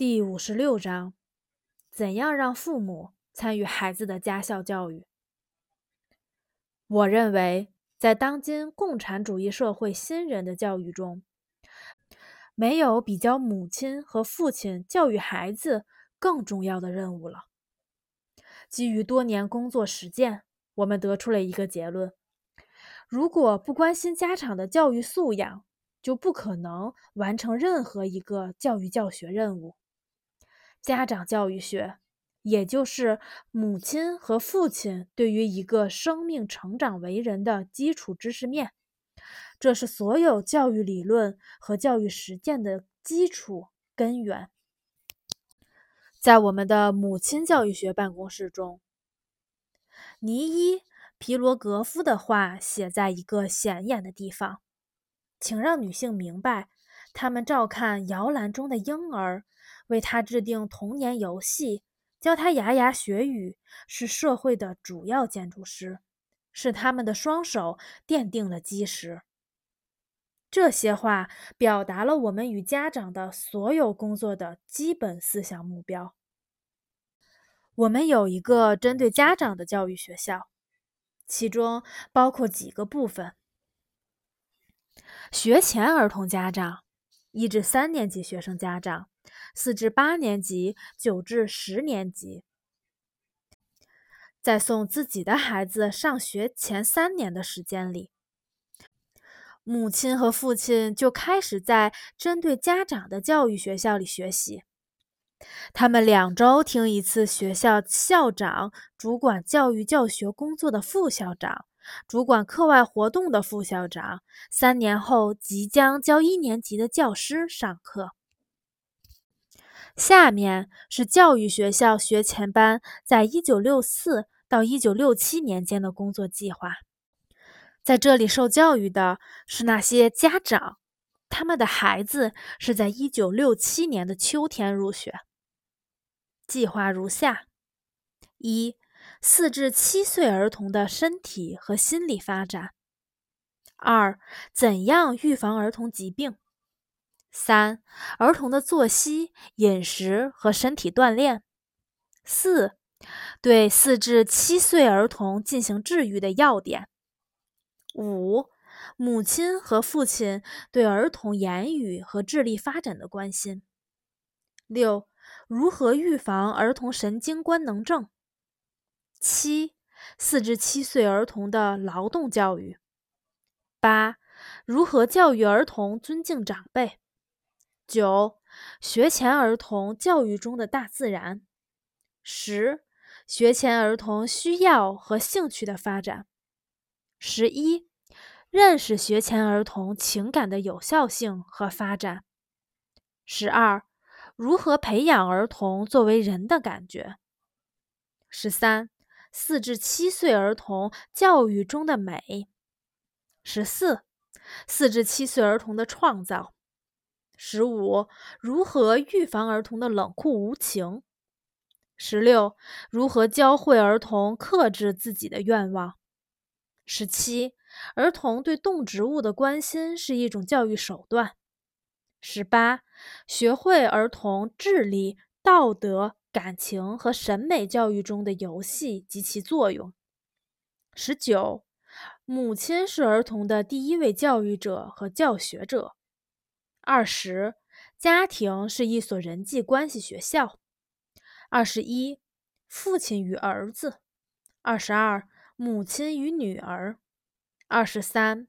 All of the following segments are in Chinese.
第五十六章：怎样让父母参与孩子的家校教育？我认为，在当今共产主义社会新人的教育中，没有比较母亲和父亲教育孩子更重要的任务了。基于多年工作实践，我们得出了一个结论：如果不关心家长的教育素养，就不可能完成任何一个教育教学任务。家长教育学，也就是母亲和父亲对于一个生命成长为人的基础知识面，这是所有教育理论和教育实践的基础根源。在我们的母亲教育学办公室中，尼伊皮罗格夫的话写在一个显眼的地方。请让女性明白，她们照看摇篮中的婴儿，为他制定童年游戏，教他牙牙学语，是社会的主要建筑师，是他们的双手奠定了基石。这些话表达了我们与家长的所有工作的基本思想目标。我们有一个针对家长的教育学校，其中包括几个部分。学前儿童家长，一至三年级学生家长，四至八年级，九至十年级，在送自己的孩子上学前三年的时间里，母亲和父亲就开始在针对家长的教育学校里学习。他们两周听一次学校校长主管教育教学工作的副校长。主管课外活动的副校长，三年后即将教一年级的教师上课。下面是教育学校学前班在一九六四到一九六七年间的工作计划。在这里受教育的是那些家长，他们的孩子是在一九六七年的秋天入学。计划如下：一。四至七岁儿童的身体和心理发展。二、怎样预防儿童疾病？三、儿童的作息、饮食和身体锻炼。四、对四至七岁儿童进行治愈的要点。五、母亲和父亲对儿童言语和智力发展的关心。六、如何预防儿童神经官能症？七、四至七岁儿童的劳动教育。八、如何教育儿童尊敬长辈。九、学前儿童教育中的大自然。十、学前儿童需要和兴趣的发展。十一、认识学前儿童情感的有效性和发展。十二、如何培养儿童作为人的感觉。十三。四至七岁儿童教育中的美。十四，四至七岁儿童的创造。十五，如何预防儿童的冷酷无情。十六，如何教会儿童克制自己的愿望。十七，儿童对动植物的关心是一种教育手段。十八，学会儿童智力、道德。感情和审美教育中的游戏及其作用。十九，母亲是儿童的第一位教育者和教学者。二十，家庭是一所人际关系学校。二十一，父亲与儿子。二十二，母亲与女儿。二十三，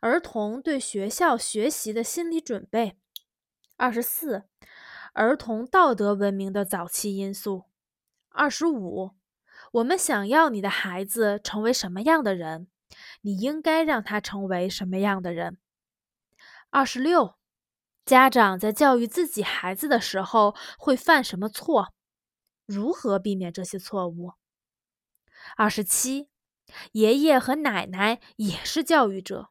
儿童对学校学习的心理准备。二十四。儿童道德文明的早期因素。二十五，我们想要你的孩子成为什么样的人，你应该让他成为什么样的人。二十六，家长在教育自己孩子的时候会犯什么错，如何避免这些错误。二十七，爷爷和奶奶也是教育者。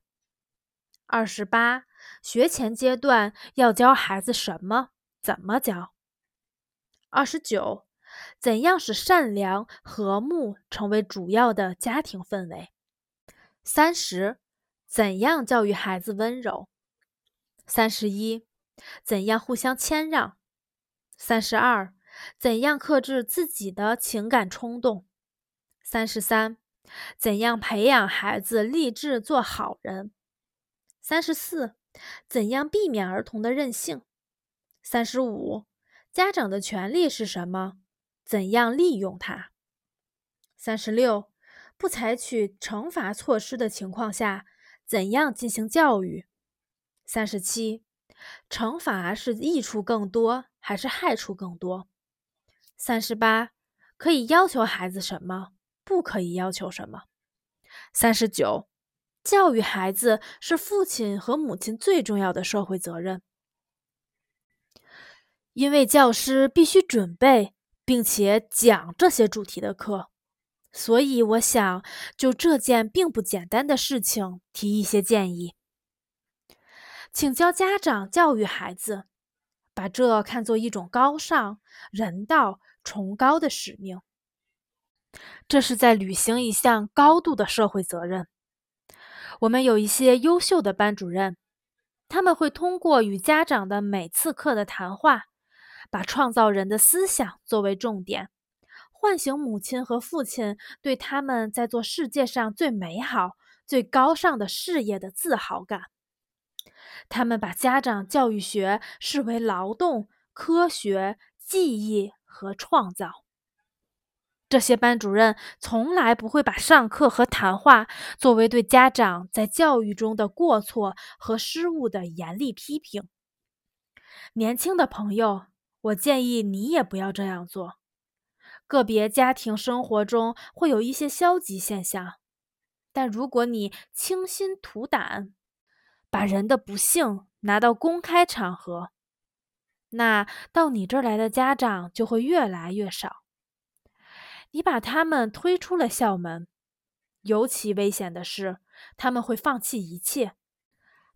二十八，学前阶段要教孩子什么？怎么教？二十九，怎样使善良和睦成为主要的家庭氛围？三十，怎样教育孩子温柔？三十一，怎样互相谦让？三十二，怎样克制自己的情感冲动？三十三，怎样培养孩子立志做好人？三十四，怎样避免儿童的任性？三十五，家长的权利是什么？怎样利用它？三十六，不采取惩罚措施的情况下，怎样进行教育？三十七，惩罚是益处更多？还是害处更多。三十八，可以要求孩子什么？不可以要求什么？三十九，教育孩子是父亲和母亲最重要的社会责任。因为教师必须准备并且讲这些主题的课，所以我想就这件并不简单的事情提一些建议，请教家长教育孩子。把这看作一种高尚、人道、崇高的使命，这是在履行一项高度的社会责任。我们有一些优秀的班主任，他们会通过与家长的每次课的谈话，把创造人的思想作为重点，唤醒母亲和父亲对他们在做世界上最美好、最高尚的事业的自豪感。他们把家长教育学视为劳动、科学、记忆和创造。这些班主任从来不会把上课和谈话作为对家长在教育中的过错和失误的严厉批评。年轻的朋友，我建议你也不要这样做。个别家庭生活中会有一些消极现象，但如果你倾心吐胆，把人的不幸拿到公开场合，那到你这儿来的家长就会越来越少。你把他们推出了校门，尤其危险的是，他们会放弃一切。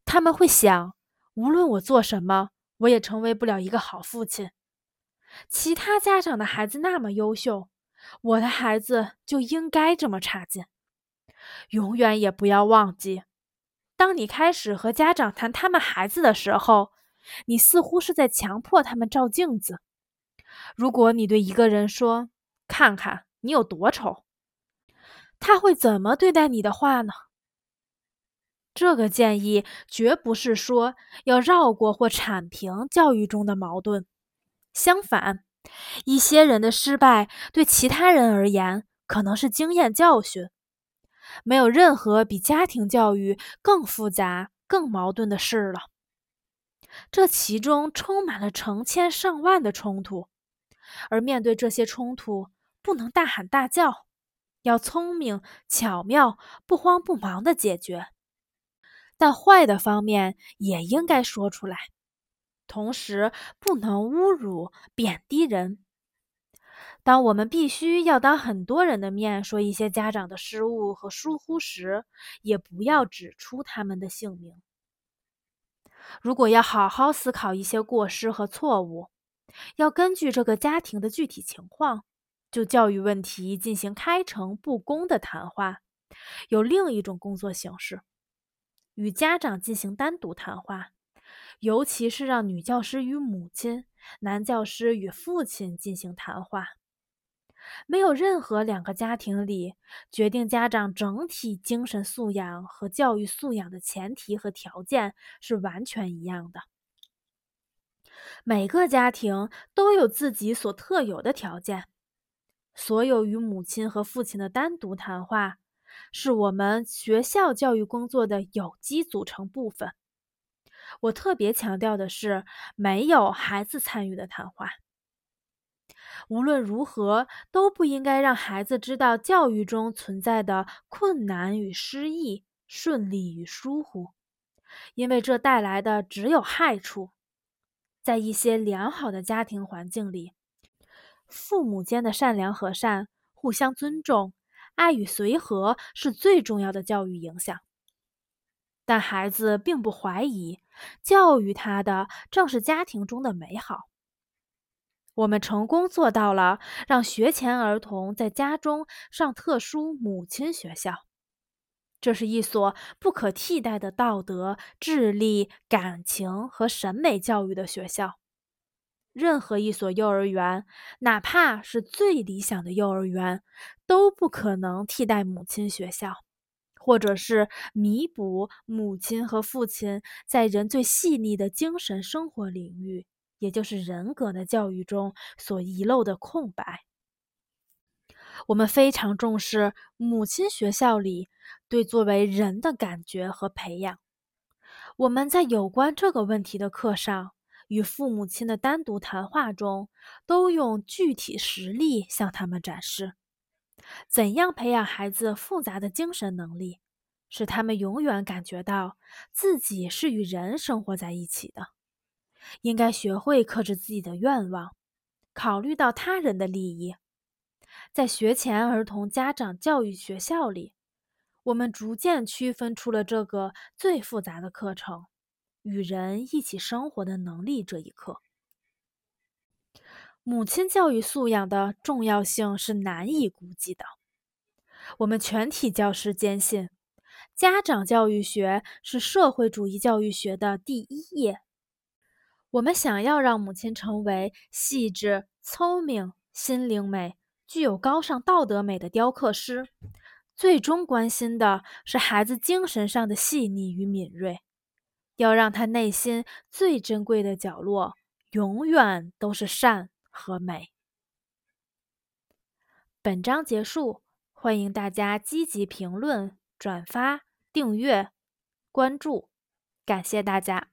他们会想，无论我做什么，我也成为不了一个好父亲。其他家长的孩子那么优秀，我的孩子就应该这么差劲。永远也不要忘记。当你开始和家长谈他们孩子的时候，你似乎是在强迫他们照镜子。如果你对一个人说：“看看你有多丑”，他会怎么对待你的话呢？这个建议绝不是说要绕过或铲平教育中的矛盾。相反，一些人的失败对其他人而言可能是经验教训。没有任何比家庭教育更复杂、更矛盾的事了。这其中充满了成千上万的冲突，而面对这些冲突，不能大喊大叫，要聪明巧妙、不慌不忙的解决。但坏的方面也应该说出来，同时不能侮辱、贬低人。当我们必须要当很多人的面说一些家长的失误和疏忽时，也不要指出他们的姓名。如果要好好思考一些过失和错误，要根据这个家庭的具体情况，就教育问题进行开诚布公的谈话。有另一种工作形式，与家长进行单独谈话，尤其是让女教师与母亲、男教师与父亲进行谈话。没有任何两个家庭里决定家长整体精神素养和教育素养的前提和条件是完全一样的。每个家庭都有自己所特有的条件。所有与母亲和父亲的单独谈话，是我们学校教育工作的有机组成部分。我特别强调的是，没有孩子参与的谈话。无论如何，都不应该让孩子知道教育中存在的困难与失意、顺利与疏忽，因为这带来的只有害处。在一些良好的家庭环境里，父母间的善良和善、互相尊重、爱与随和是最重要的教育影响。但孩子并不怀疑，教育他的正是家庭中的美好。我们成功做到了让学前儿童在家中上特殊母亲学校，这是一所不可替代的道德、智力、感情和审美教育的学校。任何一所幼儿园，哪怕是最理想的幼儿园，都不可能替代母亲学校，或者是弥补母亲和父亲在人最细腻的精神生活领域，也就是人格的教育中所遗漏的空白。我们非常重视母亲学校里对作为人的感觉和培养。我们在有关这个问题的课上。与父母亲的单独谈话中，都用具体实例向他们展示，怎样培养孩子复杂的精神能力，使他们永远感觉到自己是与人生活在一起的。应该学会克制自己的愿望，考虑到他人的利益。在学前儿童家长教育学校里，我们逐渐区分出了这个最复杂的课程。与人一起生活的能力这一课，母亲教育素养的重要性是难以估计的。我们全体教师坚信，家长教育学是社会主义教育学的第一页。我们想要让母亲成为细致、聪明、心灵美、具有高尚道德美的雕刻师，最终关心的是孩子精神上的细腻与敏锐。要让他内心最珍贵的角落永远都是善和美。本章结束，欢迎大家积极评论、转发、订阅、关注，感谢大家。